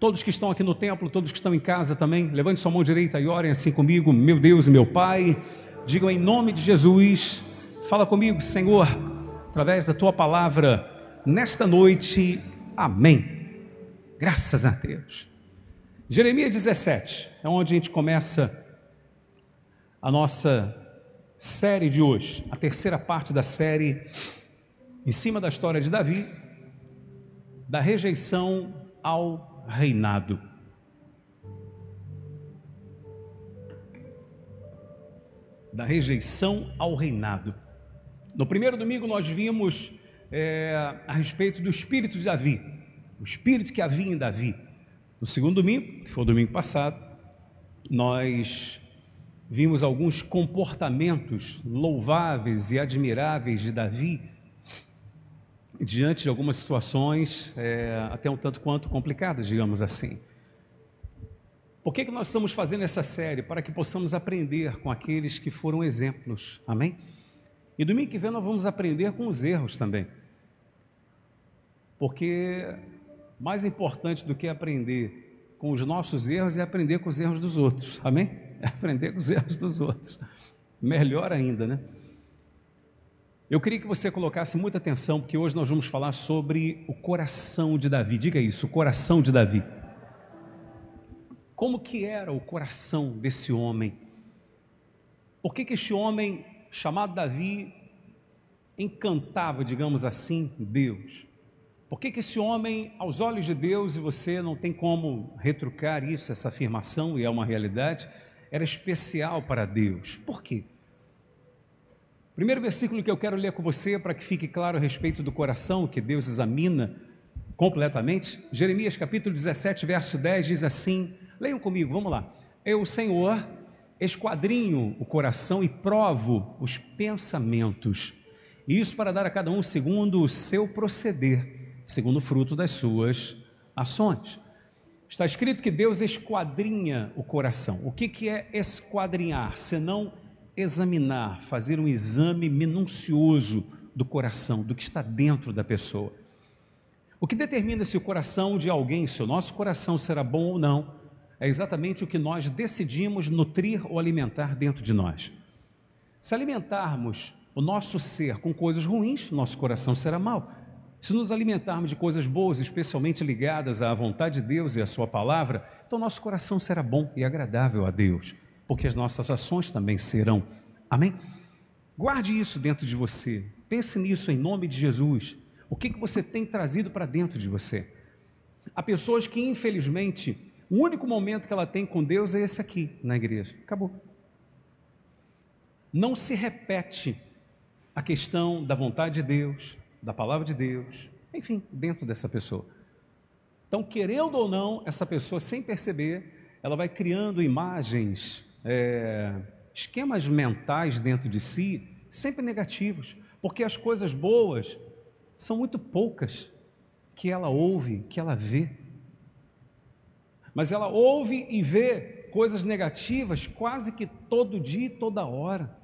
Todos que estão aqui no templo, todos que estão em casa também, levante sua mão direita e orem assim comigo, meu Deus e meu Pai. Digam em nome de Jesus, fala comigo, Senhor, através da tua palavra, nesta noite, amém. Graças a Deus. Jeremias 17 é onde a gente começa a nossa série de hoje, a terceira parte da série, em cima da história de Davi, da rejeição ao reinado. Da rejeição ao reinado. No primeiro domingo nós vimos é, a respeito do espírito de Davi, o espírito que havia em Davi. No segundo domingo, que foi o domingo passado, nós vimos alguns comportamentos louváveis e admiráveis de Davi diante de algumas situações é, até um tanto quanto complicadas, digamos assim. Por que, que nós estamos fazendo essa série? Para que possamos aprender com aqueles que foram exemplos, amém? E domingo que vem nós vamos aprender com os erros também. Porque mais importante do que aprender com os nossos erros é aprender com os erros dos outros, amém? É aprender com os erros dos outros. Melhor ainda, né? Eu queria que você colocasse muita atenção, porque hoje nós vamos falar sobre o coração de Davi. Diga isso, o coração de Davi. Como que era o coração desse homem? Por que, que este homem chamado Davi encantava, digamos assim, Deus? Por que, que esse homem, aos olhos de Deus, e você não tem como retrucar isso, essa afirmação, e é uma realidade, era especial para Deus? Por quê? Primeiro versículo que eu quero ler com você, para que fique claro a respeito do coração que Deus examina completamente, Jeremias capítulo 17, verso 10 diz assim: leiam comigo, vamos lá. Eu, Senhor, esquadrinho o coração e provo os pensamentos, isso para dar a cada um segundo o seu proceder, segundo o fruto das suas ações. Está escrito que Deus esquadrinha o coração. O que, que é esquadrinhar? Senão examinar, fazer um exame minucioso do coração, do que está dentro da pessoa. O que determina se o coração de alguém, se o nosso coração será bom ou não, é exatamente o que nós decidimos nutrir ou alimentar dentro de nós. Se alimentarmos o nosso ser com coisas ruins, nosso coração será mau. Se nos alimentarmos de coisas boas, especialmente ligadas à vontade de Deus e à Sua palavra, então nosso coração será bom e agradável a Deus porque as nossas ações também serão. Amém? Guarde isso dentro de você. Pense nisso em nome de Jesus. O que, que você tem trazido para dentro de você? Há pessoas que, infelizmente, o único momento que ela tem com Deus é esse aqui, na igreja. Acabou. Não se repete a questão da vontade de Deus, da palavra de Deus, enfim, dentro dessa pessoa. Então, querendo ou não, essa pessoa, sem perceber, ela vai criando imagens é, esquemas mentais dentro de si sempre negativos, porque as coisas boas são muito poucas que ela ouve, que ela vê. Mas ela ouve e vê coisas negativas quase que todo dia e toda hora.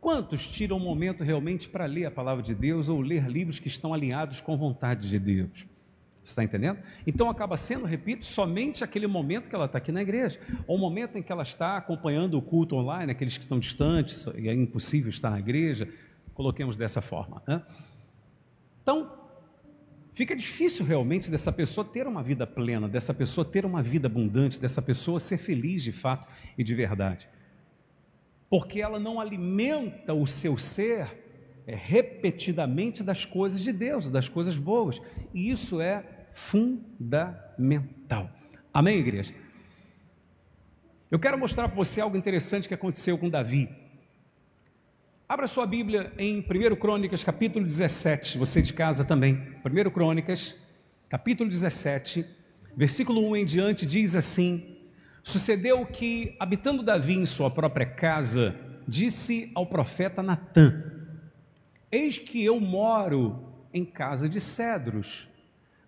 Quantos tiram um momento realmente para ler a palavra de Deus ou ler livros que estão alinhados com a vontade de Deus? Está entendendo? Então acaba sendo, repito, somente aquele momento que ela está aqui na igreja, ou o momento em que ela está acompanhando o culto online, aqueles que estão distantes e é impossível estar na igreja, coloquemos dessa forma. Né? Então, fica difícil realmente dessa pessoa ter uma vida plena, dessa pessoa ter uma vida abundante, dessa pessoa ser feliz de fato e de verdade, porque ela não alimenta o seu ser é, repetidamente das coisas de Deus, das coisas boas. E isso é fundamental. Amém, igreja? Eu quero mostrar para você algo interessante que aconteceu com Davi. Abra sua Bíblia em 1 Crônicas, capítulo 17, você de casa também. 1 Crônicas, capítulo 17, versículo 1 em diante, diz assim: Sucedeu que, habitando Davi em sua própria casa, disse ao profeta Natã: Eis que eu moro em casa de cedros,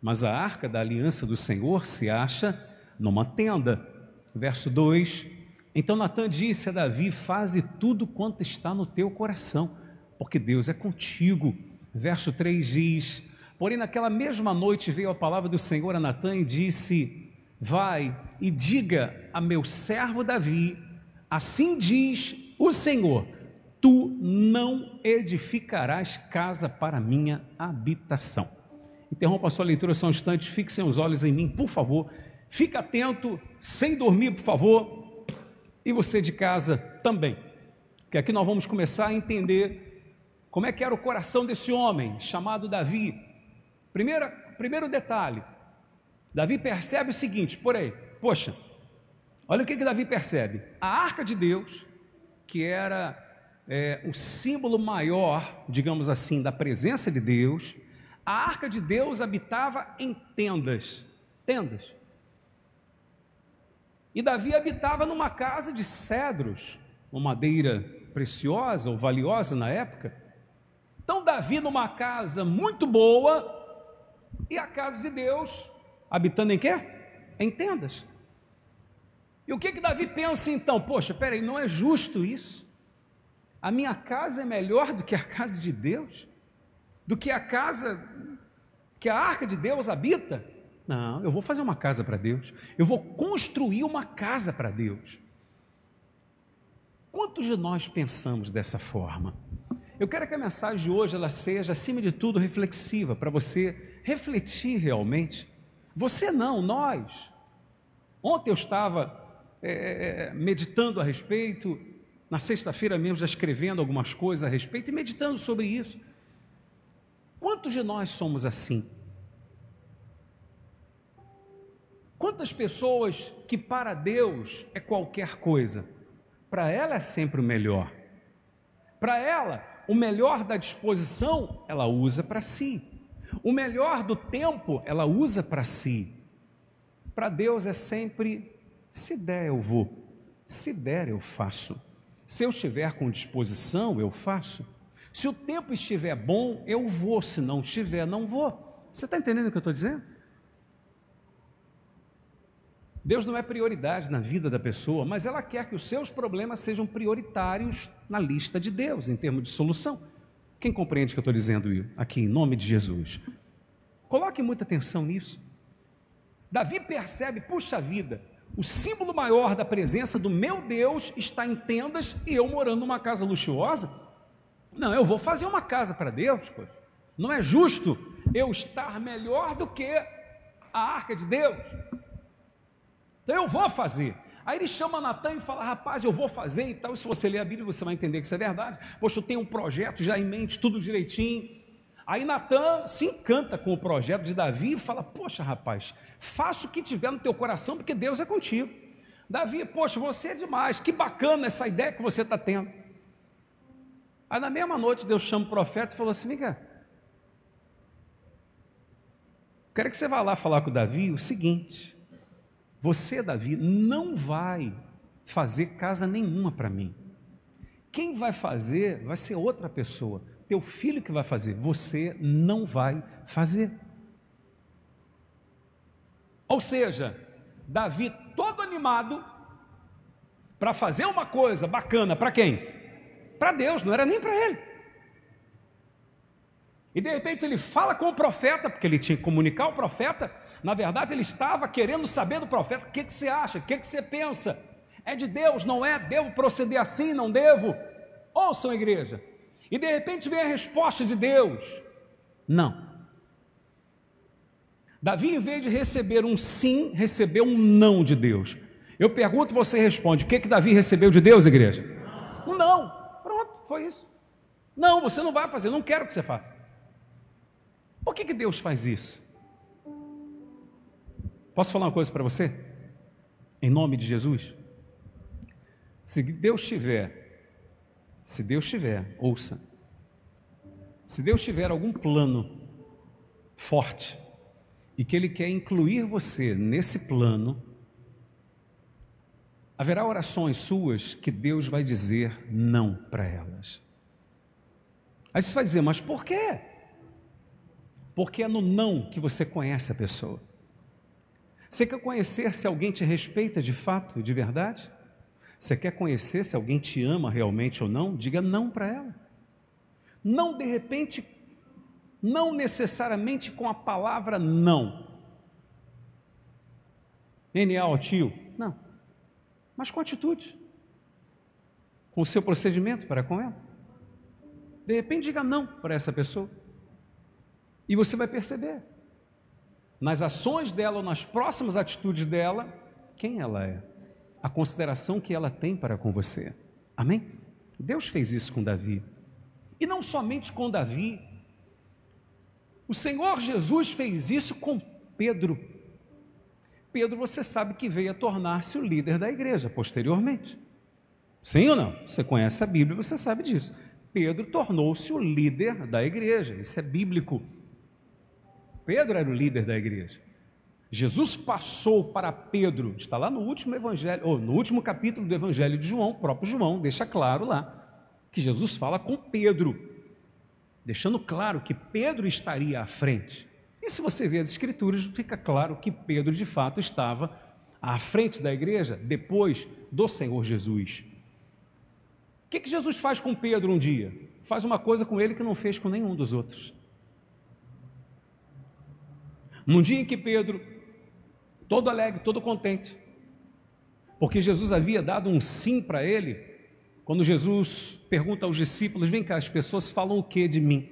mas a arca da aliança do Senhor se acha numa tenda. Verso 2: Então Natan disse a Davi: Faze tudo quanto está no teu coração, porque Deus é contigo. Verso 3 diz: Porém, naquela mesma noite veio a palavra do Senhor a Natã e disse: Vai e diga a meu servo Davi: Assim diz o Senhor: Tu não edificarás casa para minha habitação. Interrompa a sua leitura só um instante, fixem os olhos em mim, por favor. Fique atento, sem dormir, por favor. E você de casa também. Porque aqui nós vamos começar a entender como é que era o coração desse homem chamado Davi. Primeiro, primeiro detalhe: Davi percebe o seguinte, por aí, poxa, olha o que, que Davi percebe: a arca de Deus, que era é, o símbolo maior, digamos assim, da presença de Deus, a arca de Deus habitava em tendas, tendas. E Davi habitava numa casa de cedros, uma madeira preciosa ou valiosa na época. Então, Davi numa casa muito boa e a casa de Deus habitando em quê? Em tendas. E o que que Davi pensa então? Poxa, peraí, não é justo isso? A minha casa é melhor do que a casa de Deus? Do que a casa que a arca de Deus habita? Não, eu vou fazer uma casa para Deus. Eu vou construir uma casa para Deus. Quantos de nós pensamos dessa forma? Eu quero que a mensagem de hoje ela seja, acima de tudo, reflexiva, para você refletir realmente. Você não, nós. Ontem eu estava é, meditando a respeito, na sexta-feira mesmo já escrevendo algumas coisas a respeito e meditando sobre isso. Quantos de nós somos assim? Quantas pessoas que para Deus é qualquer coisa? para ela é sempre o melhor. Para ela, o melhor da disposição, ela usa para si. O melhor do tempo, ela usa para si. Para Deus é sempre: se der, eu vou. Se der, eu faço. Se eu estiver com disposição, eu faço. Se o tempo estiver bom, eu vou. Se não estiver, não vou. Você está entendendo o que eu estou dizendo? Deus não é prioridade na vida da pessoa, mas ela quer que os seus problemas sejam prioritários na lista de Deus, em termos de solução. Quem compreende o que eu estou dizendo aqui, em nome de Jesus? Coloque muita atenção nisso. Davi percebe, puxa vida, o símbolo maior da presença do meu Deus está em tendas e eu morando numa casa luxuosa. Não, eu vou fazer uma casa para Deus, pois. Não é justo eu estar melhor do que a arca de Deus. Então eu vou fazer. Aí ele chama Natan e fala: Rapaz, eu vou fazer e tal. Se você ler a Bíblia, você vai entender que isso é verdade. Poxa, eu tenho um projeto já em mente, tudo direitinho. Aí Natan se encanta com o projeto de Davi e fala: Poxa, rapaz, faça o que tiver no teu coração, porque Deus é contigo. Davi, poxa, você é demais, que bacana essa ideia que você está tendo. Aí na mesma noite Deus chama o profeta e falou assim: cá. Quero que você vá lá falar com o Davi o seguinte: você, Davi, não vai fazer casa nenhuma para mim. Quem vai fazer vai ser outra pessoa. Teu filho que vai fazer, você não vai fazer. Ou seja, Davi todo animado para fazer uma coisa bacana para quem? Para Deus, não era nem para ele. E de repente ele fala com o profeta, porque ele tinha que comunicar ao profeta, na verdade, ele estava querendo saber do profeta: o que, que você acha, o que, que você pensa? É de Deus, não é? Devo proceder assim, não devo? Ouçam, igreja. E de repente vem a resposta de Deus: não. Davi, em vez de receber um sim, recebeu um não de Deus. Eu pergunto, você responde: o que, que Davi recebeu de Deus, igreja? Um não. Pronto, foi isso. Não, você não vai fazer, não quero que você faça. Por que, que Deus faz isso? Posso falar uma coisa para você? Em nome de Jesus? Se Deus tiver, se Deus tiver, ouça, se Deus tiver algum plano forte e que Ele quer incluir você nesse plano, haverá orações suas que Deus vai dizer não para elas. Aí você vai dizer, mas por quê? Porque é no não que você conhece a pessoa. Você quer conhecer se alguém te respeita de fato e de verdade? Você quer conhecer se alguém te ama realmente ou não? Diga não para ela. Não de repente não necessariamente com a palavra não. NA tio, não. Mas com atitude. Com o seu procedimento para com ela. De repente diga não para essa pessoa. E você vai perceber nas ações dela ou nas próximas atitudes dela quem ela é, a consideração que ela tem para com você. Amém? Deus fez isso com Davi. E não somente com Davi. O Senhor Jesus fez isso com Pedro. Pedro, você sabe que veio a tornar-se o líder da igreja posteriormente. Sim ou não? Você conhece a Bíblia, você sabe disso. Pedro tornou-se o líder da igreja, isso é bíblico. Pedro era o líder da igreja. Jesus passou para Pedro, está lá no último evangelho, ou no último capítulo do evangelho de João, o próprio João deixa claro lá que Jesus fala com Pedro, deixando claro que Pedro estaria à frente. E se você vê as escrituras, fica claro que Pedro de fato estava à frente da igreja depois do Senhor Jesus. O que, que Jesus faz com Pedro um dia? Faz uma coisa com ele que não fez com nenhum dos outros. Num dia em que Pedro, todo alegre, todo contente, porque Jesus havia dado um sim para ele, quando Jesus pergunta aos discípulos: Vem cá, as pessoas falam o que de mim?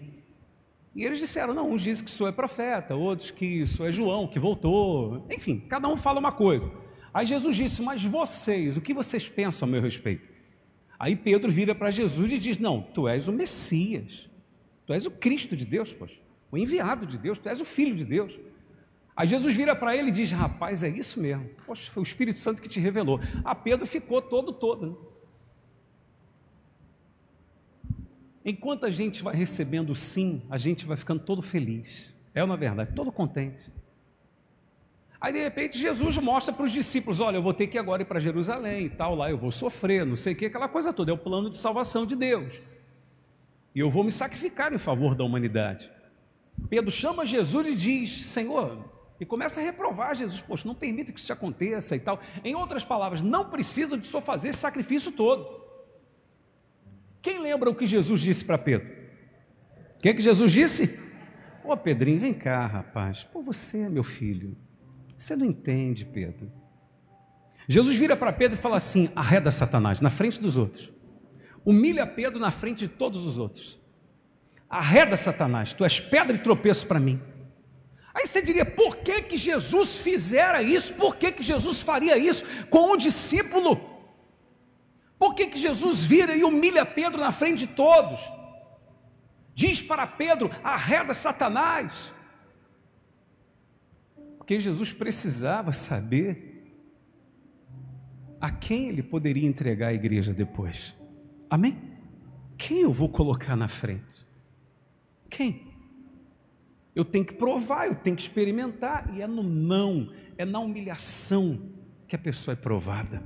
E eles disseram: Não, uns dizem que sou é profeta, outros que sou é João, que voltou. Enfim, cada um fala uma coisa. Aí Jesus disse: Mas vocês, o que vocês pensam a meu respeito? Aí Pedro vira para Jesus e diz: Não, tu és o Messias, tu és o Cristo de Deus, poxa, o enviado de Deus, tu és o Filho de Deus. Aí Jesus vira para ele e diz: Rapaz, é isso mesmo. Poxa, foi o Espírito Santo que te revelou. A Pedro ficou todo, todo. Né? Enquanto a gente vai recebendo sim, a gente vai ficando todo feliz. É uma verdade, todo contente. Aí de repente Jesus mostra para os discípulos: olha, eu vou ter que agora ir para Jerusalém e tal, lá eu vou sofrer, não sei o que, aquela coisa toda. É o plano de salvação de Deus. E eu vou me sacrificar em favor da humanidade. Pedro chama Jesus e diz: Senhor, e começa a reprovar Jesus, poxa, não permita que isso aconteça e tal. Em outras palavras, não precisa de só fazer esse sacrifício todo. Quem lembra o que Jesus disse para Pedro? O que, é que Jesus disse? Ô Pedrinho, vem cá, rapaz. Pô, você meu filho. Você não entende, Pedro. Jesus vira para Pedro e fala assim: arreda Satanás na frente dos outros. Humilha Pedro na frente de todos os outros. Arreda Satanás, tu és pedra de tropeço para mim. Aí você diria, por que, que Jesus fizera isso? Por que, que Jesus faria isso com um discípulo? Por que, que Jesus vira e humilha Pedro na frente de todos? Diz para Pedro: arreda Satanás. Porque Jesus precisava saber a quem ele poderia entregar a igreja depois. Amém? Quem eu vou colocar na frente? Quem? Eu tenho que provar, eu tenho que experimentar, e é no não, é na humilhação que a pessoa é provada.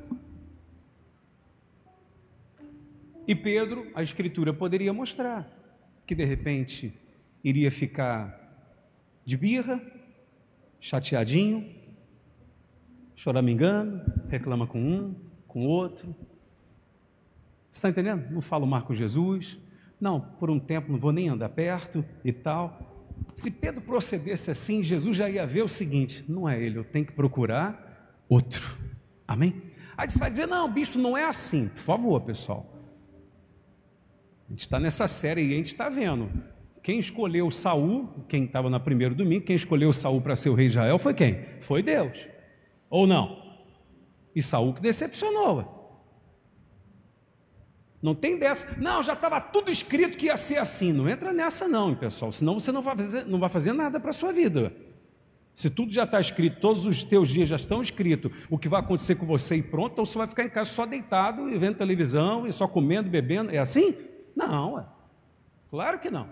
E Pedro, a Escritura poderia mostrar que de repente iria ficar de birra, chateadinho, choramingando, reclama com um, com outro. Está entendendo? Não falo mais com Jesus, não, por um tempo não vou nem andar perto e tal. Se Pedro procedesse assim, Jesus já ia ver o seguinte: não é ele, eu tenho que procurar outro. Amém? Aí você vai dizer: não, bicho, não é assim. Por favor, pessoal. A gente está nessa série e a gente está vendo. Quem escolheu Saul, quem estava na primeiro domingo, quem escolheu Saul para ser o rei de Israel foi quem? Foi Deus. Ou não? E Saul que decepcionou. Não tem dessa. Não, já estava tudo escrito que ia ser assim. Não entra nessa, não, pessoal. Senão você não vai fazer, não vai fazer nada para a sua vida. Se tudo já está escrito, todos os teus dias já estão escritos, o que vai acontecer com você e pronto, então você vai ficar em casa só deitado e vendo televisão e só comendo, bebendo. É assim? Não, é. Claro que não.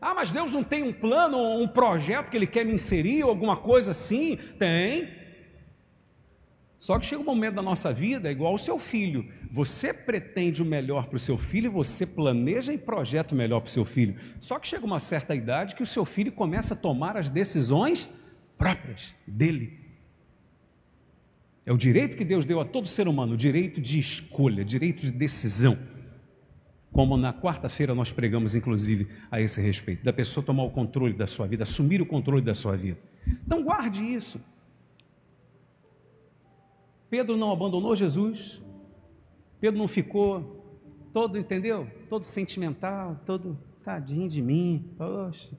Ah, mas Deus não tem um plano, um projeto que Ele quer me inserir, ou alguma coisa assim? Tem. Só que chega um momento da nossa vida, é igual o seu filho. Você pretende o melhor para o seu filho, você planeja e projeta o melhor para o seu filho. Só que chega uma certa idade que o seu filho começa a tomar as decisões próprias dele. É o direito que Deus deu a todo ser humano, o direito de escolha, direito de decisão. Como na quarta-feira nós pregamos, inclusive, a esse respeito, da pessoa tomar o controle da sua vida, assumir o controle da sua vida. Então guarde isso. Pedro não abandonou Jesus, Pedro não ficou todo, entendeu? Todo sentimental, todo tadinho de mim, poxa,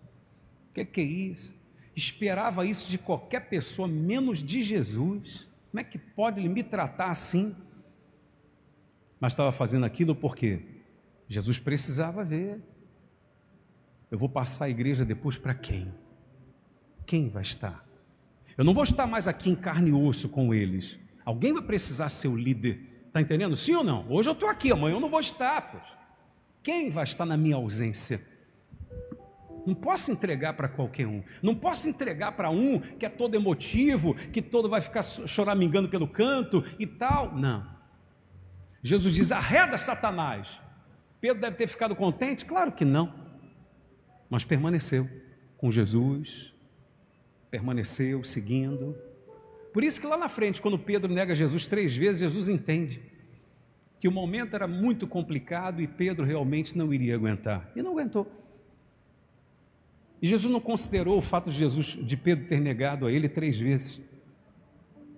o que, que é isso? Esperava isso de qualquer pessoa, menos de Jesus. Como é que pode ele me tratar assim? Mas estava fazendo aquilo porque Jesus precisava ver. Eu vou passar a igreja depois para quem? Quem vai estar? Eu não vou estar mais aqui em carne e osso com eles. Alguém vai precisar ser o líder. Está entendendo? Sim ou não? Hoje eu estou aqui, amanhã eu não vou estar. Pois. Quem vai estar na minha ausência? Não posso entregar para qualquer um. Não posso entregar para um que é todo emotivo, que todo vai ficar choramingando pelo canto e tal. Não. Jesus diz: arreda Satanás. Pedro deve ter ficado contente? Claro que não. Mas permaneceu com Jesus, permaneceu seguindo. Por isso que lá na frente, quando Pedro nega Jesus três vezes, Jesus entende que o momento era muito complicado e Pedro realmente não iria aguentar. E não aguentou. E Jesus não considerou o fato de Jesus, de Pedro ter negado a ele três vezes.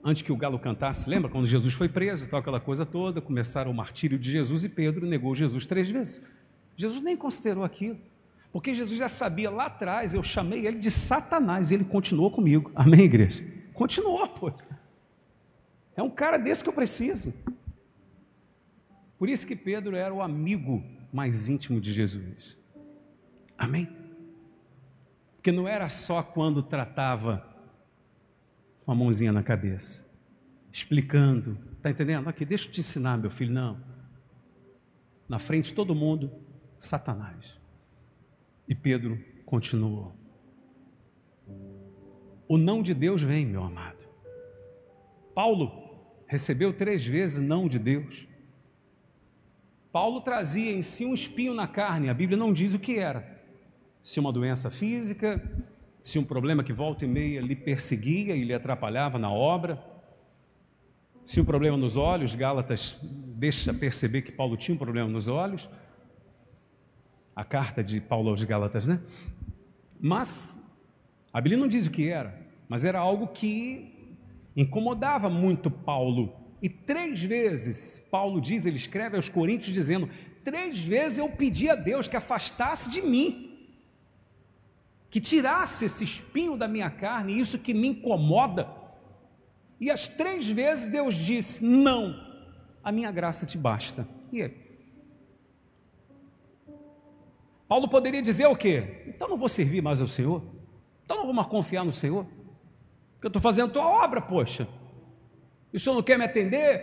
Antes que o galo cantasse, lembra quando Jesus foi preso, tal aquela coisa toda, começaram o martírio de Jesus e Pedro negou Jesus três vezes. Jesus nem considerou aquilo, porque Jesus já sabia lá atrás, eu chamei ele de Satanás e ele continuou comigo. Amém, igreja? Continuou, pô. É um cara desse que eu preciso. Por isso que Pedro era o amigo mais íntimo de Jesus. Amém? Porque não era só quando tratava com a mãozinha na cabeça, explicando, está entendendo? Aqui, deixa eu te ensinar, meu filho. Não. Na frente de todo mundo, Satanás. E Pedro continuou. O não de Deus vem, meu amado. Paulo recebeu três vezes não de Deus. Paulo trazia em si um espinho na carne, a Bíblia não diz o que era. Se uma doença física, se um problema que volta e meia lhe perseguia e lhe atrapalhava na obra, se um problema nos olhos, Gálatas deixa perceber que Paulo tinha um problema nos olhos, a carta de Paulo aos Gálatas, né? Mas a Bíblia não diz o que era, mas era algo que incomodava muito Paulo. E três vezes, Paulo diz, ele escreve aos Coríntios dizendo: três vezes eu pedi a Deus que afastasse de mim que tirasse esse espinho da minha carne, isso que me incomoda. E as três vezes Deus disse: Não, a minha graça te basta. E aí? Paulo poderia dizer o quê? Então não vou servir mais ao Senhor? Então não vou mais confiar no Senhor? Porque eu estou fazendo a tua obra, poxa. E o Senhor não quer me atender?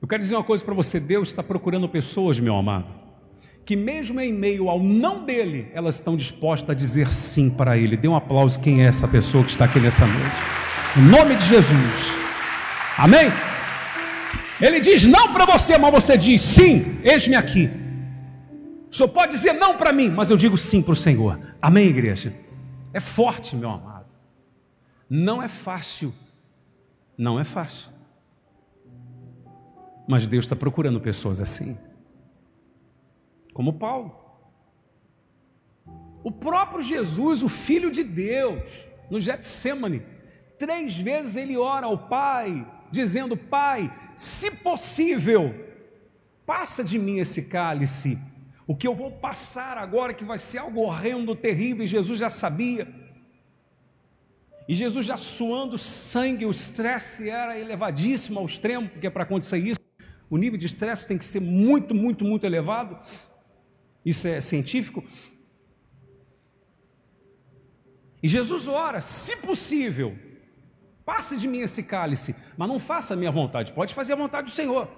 Eu quero dizer uma coisa para você: Deus está procurando pessoas, meu amado que mesmo em meio ao não dele, elas estão dispostas a dizer sim para ele. Dê um aplauso quem é essa pessoa que está aqui nessa noite. Em nome de Jesus. Amém? Ele diz não para você, mas você diz sim, eis-me aqui. O senhor pode dizer não para mim, mas eu digo sim para o Senhor. Amém, igreja? É forte, meu amado. Não é fácil. Não é fácil. Mas Deus está procurando pessoas assim como Paulo. O próprio Jesus, o Filho de Deus, no Getsemane, três vezes ele ora ao Pai, dizendo: Pai, se possível, passa de mim esse cálice. O que eu vou passar agora, que vai ser algo horrendo, terrível, e Jesus já sabia. E Jesus já suando sangue, o estresse era elevadíssimo ao extremo, porque para acontecer isso, o nível de estresse tem que ser muito, muito, muito elevado. Isso é científico. E Jesus ora, se possível, passe de mim esse cálice, mas não faça a minha vontade, pode fazer a vontade do Senhor.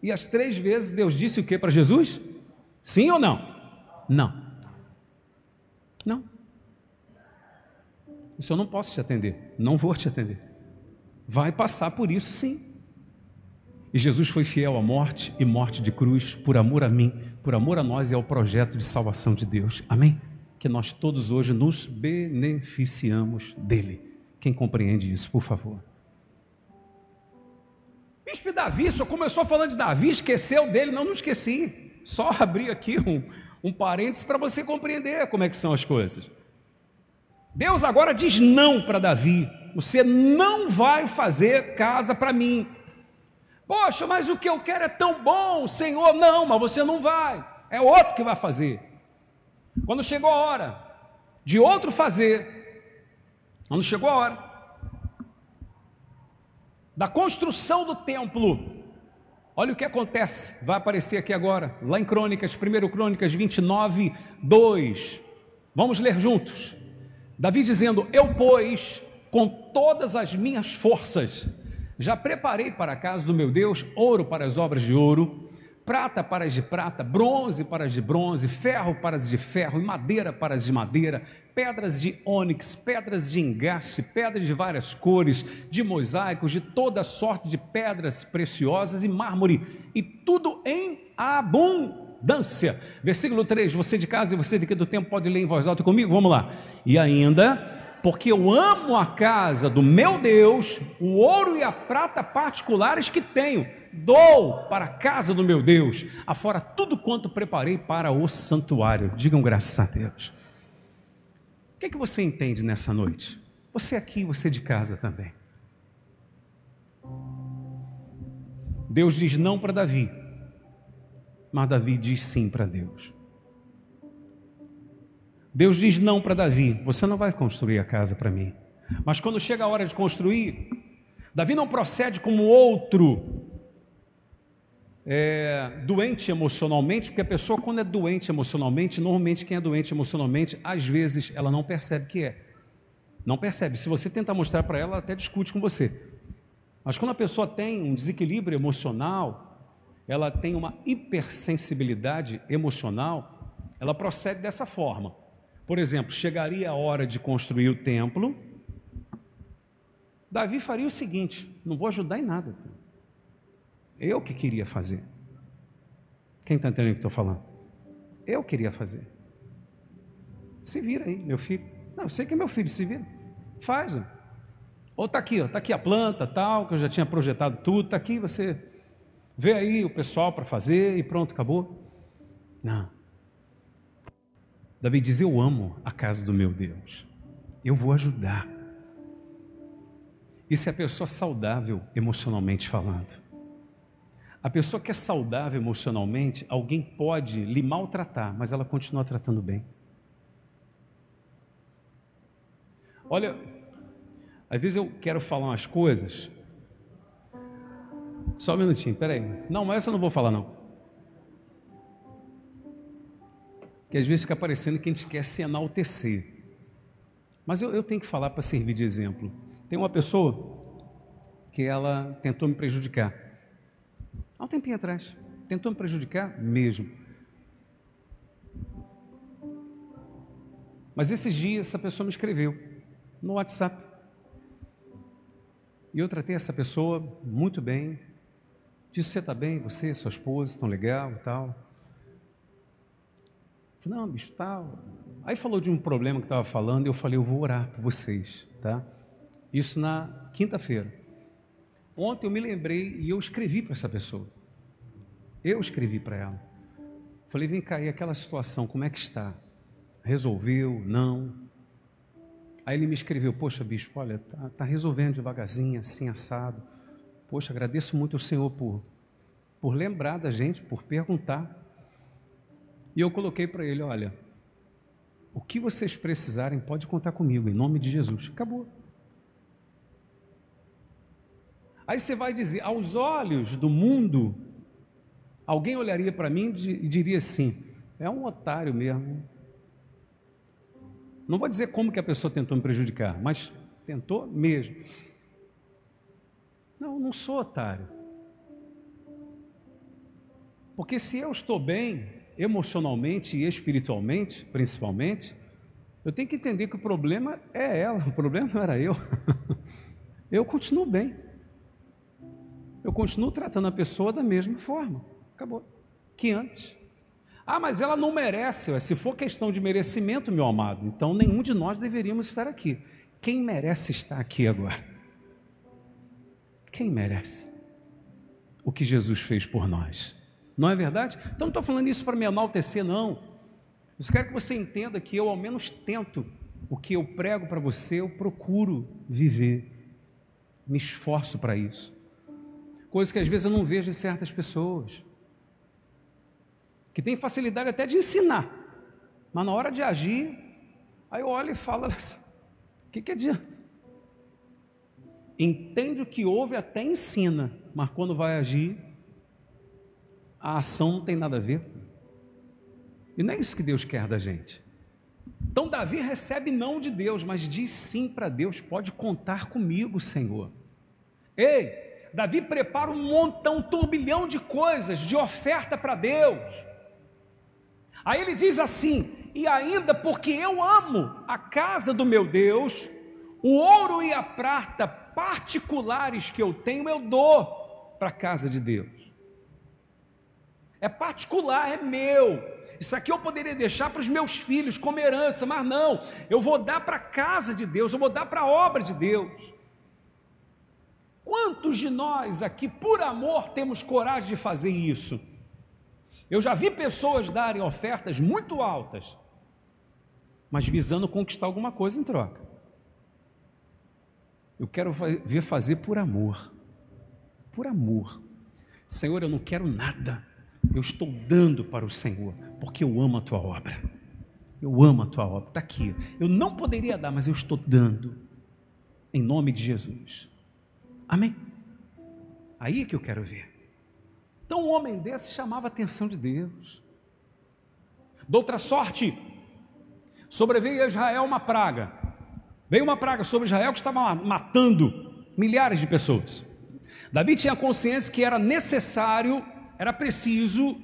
E as três vezes Deus disse o que para Jesus? Sim ou não? Não. Não. Isso eu não posso te atender, não vou te atender. Vai passar por isso sim. E Jesus foi fiel à morte e morte de cruz por amor a mim, por amor a nós e ao projeto de salvação de Deus. Amém? Que nós todos hoje nos beneficiamos dele. Quem compreende isso, por favor? Bispo Davi só começou falando de Davi, esqueceu dele. Não, não esqueci. Só abri aqui um, um parênteses para você compreender como é que são as coisas. Deus agora diz não para Davi. Você não vai fazer casa para mim. Poxa, mas o que eu quero é tão bom, Senhor. Não, mas você não vai. É outro que vai fazer. Quando chegou a hora de outro fazer, quando chegou a hora da construção do templo, olha o que acontece, vai aparecer aqui agora, lá em Crônicas, 1 Crônicas 29, 2. Vamos ler juntos. Davi dizendo: Eu, pois, com todas as minhas forças, já preparei para a casa do meu Deus ouro para as obras de ouro, prata para as de prata, bronze para as de bronze, ferro para as de ferro e madeira para as de madeira, pedras de ônix, pedras de engaste, pedras de várias cores, de mosaicos, de toda sorte de pedras preciosas e mármore, e tudo em abundância. Versículo 3, você de casa e você daqui do tempo pode ler em voz alta comigo, vamos lá. E ainda, porque eu amo a casa do meu Deus, o ouro e a prata particulares que tenho, dou para a casa do meu Deus, afora tudo quanto preparei para o santuário. Digam graças a Deus. O que, é que você entende nessa noite? Você aqui, você de casa também. Deus diz não para Davi, mas Davi diz sim para Deus. Deus diz não para Davi: você não vai construir a casa para mim. Mas quando chega a hora de construir, Davi não procede como outro é, doente emocionalmente, porque a pessoa, quando é doente emocionalmente, normalmente quem é doente emocionalmente, às vezes ela não percebe que é. Não percebe. Se você tentar mostrar para ela, ela até discute com você. Mas quando a pessoa tem um desequilíbrio emocional, ela tem uma hipersensibilidade emocional, ela procede dessa forma. Por exemplo, chegaria a hora de construir o templo, Davi faria o seguinte: não vou ajudar em nada. Eu que queria fazer. Quem está entendendo o que estou falando? Eu queria fazer. Se vira aí, meu filho. Não, eu sei que é meu filho, se vira. Faz. Ó. Ou está aqui, está aqui a planta, tal, que eu já tinha projetado tudo, está aqui, você vê aí o pessoal para fazer e pronto, acabou. Não. Davi diz: Eu amo a casa do meu Deus, eu vou ajudar. Isso é a pessoa saudável emocionalmente falando. A pessoa que é saudável emocionalmente, alguém pode lhe maltratar, mas ela continua tratando bem. Olha, às vezes eu quero falar umas coisas. Só um minutinho, peraí. Não, mas essa eu não vou falar, não. Que às vezes fica parecendo que a gente quer se enaltecer. Mas eu, eu tenho que falar para servir de exemplo. Tem uma pessoa que ela tentou me prejudicar. Tempinho atrás. Tentou me prejudicar mesmo. Mas esses dias essa pessoa me escreveu no WhatsApp. E eu tratei essa pessoa muito bem. Disse: Você está bem? Você, sua esposa, estão legal e tal. Falei, não, bicho, tal. Aí falou de um problema que estava falando, e eu falei: Eu vou orar por vocês, tá? Isso na quinta-feira. Ontem eu me lembrei e eu escrevi para essa pessoa. Eu escrevi para ela. Falei, vem cá, e aquela situação, como é que está? Resolveu? Não? Aí ele me escreveu, poxa, bispo, olha, tá, tá resolvendo devagarzinho, assim, assado. Poxa, agradeço muito ao Senhor por, por lembrar da gente, por perguntar. E eu coloquei para ele, olha, o que vocês precisarem, pode contar comigo, em nome de Jesus. Acabou. Aí você vai dizer, aos olhos do mundo, alguém olharia para mim e diria assim: é um otário mesmo. Não vou dizer como que a pessoa tentou me prejudicar, mas tentou mesmo. Não, não sou otário. Porque se eu estou bem, emocionalmente e espiritualmente, principalmente, eu tenho que entender que o problema é ela, o problema não era eu. Eu continuo bem eu continuo tratando a pessoa da mesma forma. Acabou. Que antes. Ah, mas ela não merece. Se for questão de merecimento, meu amado, então nenhum de nós deveríamos estar aqui. Quem merece estar aqui agora? Quem merece? o que Jesus fez por nós. Não é verdade? Então não estou falando isso para me enaltecer, não. Eu quero que você entenda que eu, ao menos, tento o que eu prego para você, eu procuro viver, me esforço para isso. Coisa que às vezes eu não vejo em certas pessoas, que tem facilidade até de ensinar, mas na hora de agir, aí eu olho e falo: o que, que adianta? Entende o que ouve, até ensina, mas quando vai agir, a ação não tem nada a ver. E não é isso que Deus quer da gente. Então Davi recebe não de Deus, mas diz sim para Deus: pode contar comigo, Senhor. Ei, Davi prepara um montão, um turbilhão de coisas, de oferta para Deus. Aí ele diz assim: e ainda porque eu amo a casa do meu Deus, o ouro e a prata particulares que eu tenho, eu dou para a casa de Deus. É particular, é meu. Isso aqui eu poderia deixar para os meus filhos como herança, mas não, eu vou dar para a casa de Deus, eu vou dar para a obra de Deus. Quantos de nós aqui, por amor, temos coragem de fazer isso? Eu já vi pessoas darem ofertas muito altas, mas visando conquistar alguma coisa em troca. Eu quero ver fazer por amor, por amor. Senhor, eu não quero nada, eu estou dando para o Senhor, porque eu amo a tua obra. Eu amo a tua obra, está aqui. Eu não poderia dar, mas eu estou dando, em nome de Jesus. Amém? Aí é que eu quero ver. Então, um homem desse chamava a atenção de Deus. Doutra sorte, sobreveio a Israel uma praga. Veio uma praga sobre Israel que estava matando milhares de pessoas. Davi tinha consciência que era necessário era preciso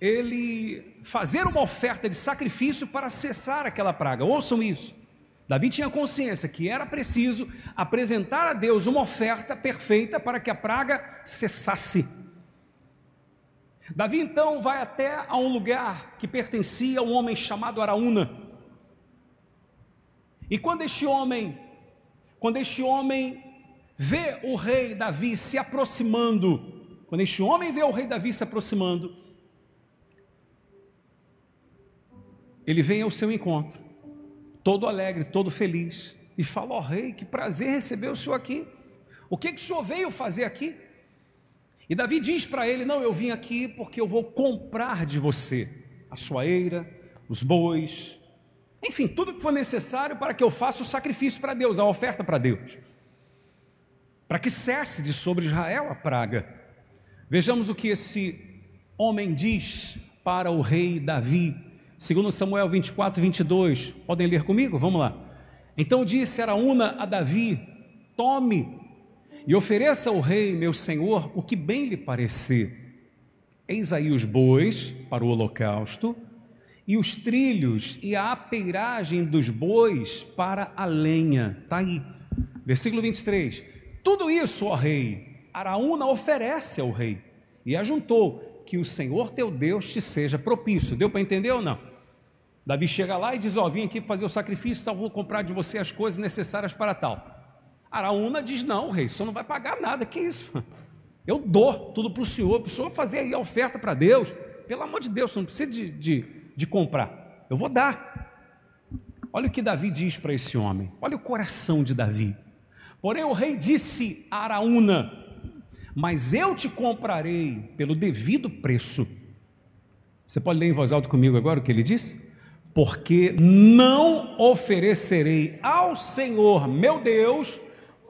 ele fazer uma oferta de sacrifício para cessar aquela praga. Ouçam isso. Davi tinha consciência que era preciso apresentar a Deus uma oferta perfeita para que a praga cessasse. Davi então vai até a um lugar que pertencia a um homem chamado Araúna. E quando este homem, quando este homem vê o rei Davi se aproximando, quando este homem vê o rei Davi se aproximando, ele vem ao seu encontro, todo alegre, todo feliz, e fala: Ó oh, rei, que prazer receber o senhor aqui. O que, que o senhor veio fazer aqui? E Davi diz para ele: Não, eu vim aqui porque eu vou comprar de você a sua eira, os bois, enfim, tudo que for necessário para que eu faça o sacrifício para Deus, a oferta para Deus, para que cesse de sobre Israel a praga. Vejamos o que esse homem diz para o rei Davi, segundo Samuel 24, 22. Podem ler comigo? Vamos lá. Então disse Araúna a Davi: Tome e ofereça ao rei, meu senhor, o que bem lhe parecer. Eis aí os bois para o holocausto, e os trilhos e a apeiragem dos bois para a lenha. Está aí. Versículo 23. Tudo isso, ó rei, Araúna oferece ao rei e ajuntou que o Senhor teu Deus te seja propício. Deu para entender ou não? Davi chega lá e diz: Ó, vim aqui fazer o sacrifício, então vou comprar de você as coisas necessárias para tal. Araúna diz: Não, rei, o senhor não vai pagar nada, que isso? Eu dou tudo para o senhor, para o senhor fazer aí a oferta para Deus. Pelo amor de Deus, não precisa de, de, de comprar, eu vou dar. Olha o que Davi diz para esse homem, olha o coração de Davi. Porém, o rei disse a Araúna: Mas eu te comprarei pelo devido preço. Você pode ler em voz alta comigo agora o que ele diz? Porque não oferecerei ao Senhor meu Deus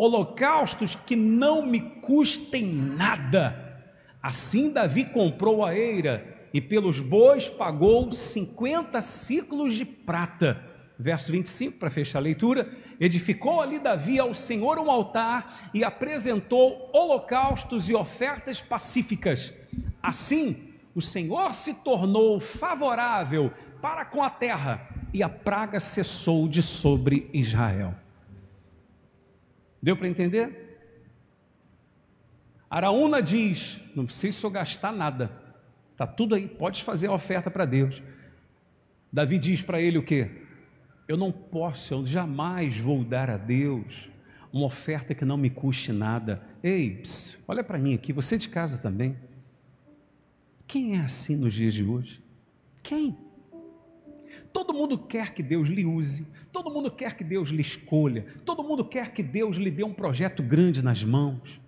holocaustos que não me custem nada. Assim Davi comprou a eira e pelos bois pagou 50 ciclos de prata. Verso 25, para fechar a leitura edificou ali Davi ao Senhor um altar e apresentou holocaustos e ofertas pacíficas. Assim, o Senhor se tornou favorável para com a terra e a praga cessou de sobre Israel. Deu para entender? Araúna diz: não preciso gastar nada, está tudo aí, pode fazer a oferta para Deus. Davi diz para ele o que? Eu não posso, eu jamais vou dar a Deus uma oferta que não me custe nada. Ei, olha para mim aqui, você de casa também. Quem é assim nos dias de hoje? Quem? Todo mundo quer que Deus lhe use, todo mundo quer que Deus lhe escolha, todo mundo quer que Deus lhe dê um projeto grande nas mãos.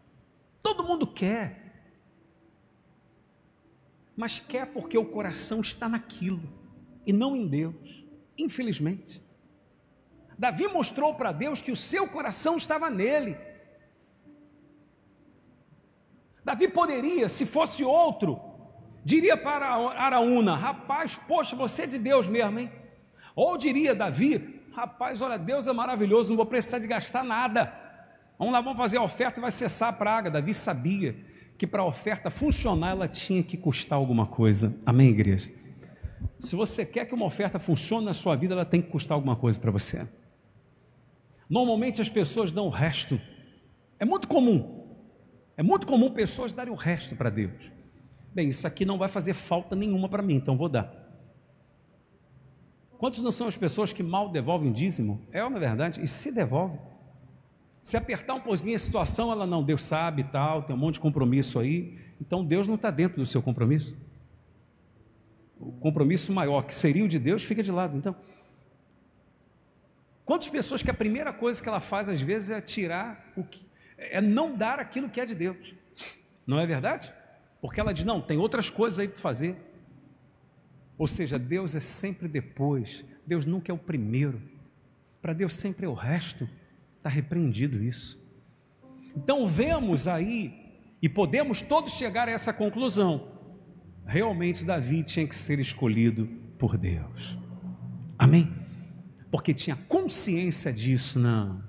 Todo mundo quer. Mas quer porque o coração está naquilo e não em Deus, infelizmente. Davi mostrou para Deus que o seu coração estava nele. Davi poderia, se fosse outro, diria para Araúna: Rapaz, poxa, você é de Deus mesmo, hein? Ou diria Davi: Rapaz, olha, Deus é maravilhoso, não vou precisar de gastar nada. Vamos lá, vamos fazer a oferta e vai cessar a praga. Davi sabia que para a oferta funcionar ela tinha que custar alguma coisa. Amém, igreja? Se você quer que uma oferta funcione na sua vida, ela tem que custar alguma coisa para você. Normalmente as pessoas dão o resto. É muito comum. É muito comum pessoas darem o resto para Deus. Bem, isso aqui não vai fazer falta nenhuma para mim, então vou dar. Quantos não são as pessoas que mal devolvem dízimo? É uma verdade, e se devolve. Se apertar um pouquinho a situação, ela não, Deus sabe tal, tem um monte de compromisso aí, então Deus não está dentro do seu compromisso. O compromisso maior, que seria o de Deus, fica de lado. Então, quantas pessoas que a primeira coisa que ela faz às vezes é tirar o que, é não dar aquilo que é de Deus, não é verdade? Porque ela diz: não, tem outras coisas aí para fazer. Ou seja, Deus é sempre depois, Deus nunca é o primeiro. Para Deus sempre é o resto. Está repreendido isso. Então vemos aí, e podemos todos chegar a essa conclusão: realmente Davi tinha que ser escolhido por Deus. Amém? Porque tinha consciência disso, não.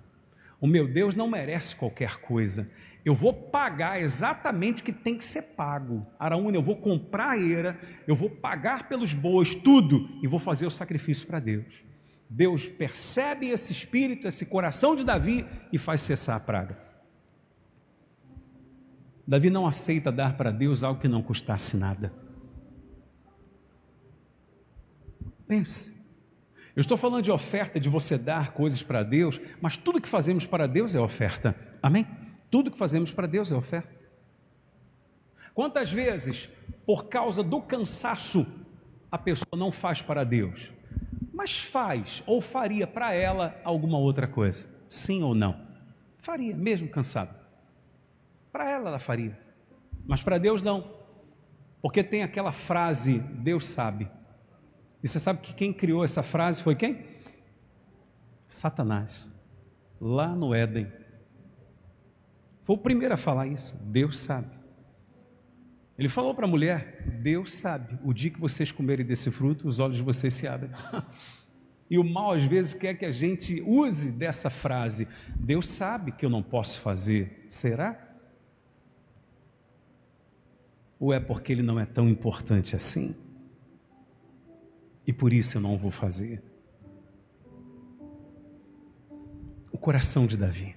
O meu Deus não merece qualquer coisa. Eu vou pagar exatamente o que tem que ser pago. Araúna, eu vou comprar a eira, eu vou pagar pelos bois, tudo, e vou fazer o sacrifício para Deus. Deus percebe esse espírito, esse coração de Davi e faz cessar a praga. Davi não aceita dar para Deus algo que não custasse nada. Pense. Eu estou falando de oferta, de você dar coisas para Deus, mas tudo que fazemos para Deus é oferta. Amém? Tudo que fazemos para Deus é oferta. Quantas vezes, por causa do cansaço, a pessoa não faz para Deus, mas faz ou faria para ela alguma outra coisa? Sim ou não? Faria, mesmo cansado. Para ela, ela faria, mas para Deus não, porque tem aquela frase: Deus sabe. E você sabe que quem criou essa frase foi quem? Satanás, lá no Éden. Foi o primeiro a falar isso. Deus sabe. Ele falou para a mulher: Deus sabe. O dia que vocês comerem desse fruto, os olhos de vocês se abrem. E o mal às vezes quer que a gente use dessa frase: Deus sabe que eu não posso fazer. Será? Ou é porque ele não é tão importante assim? E por isso eu não vou fazer. O coração de Davi.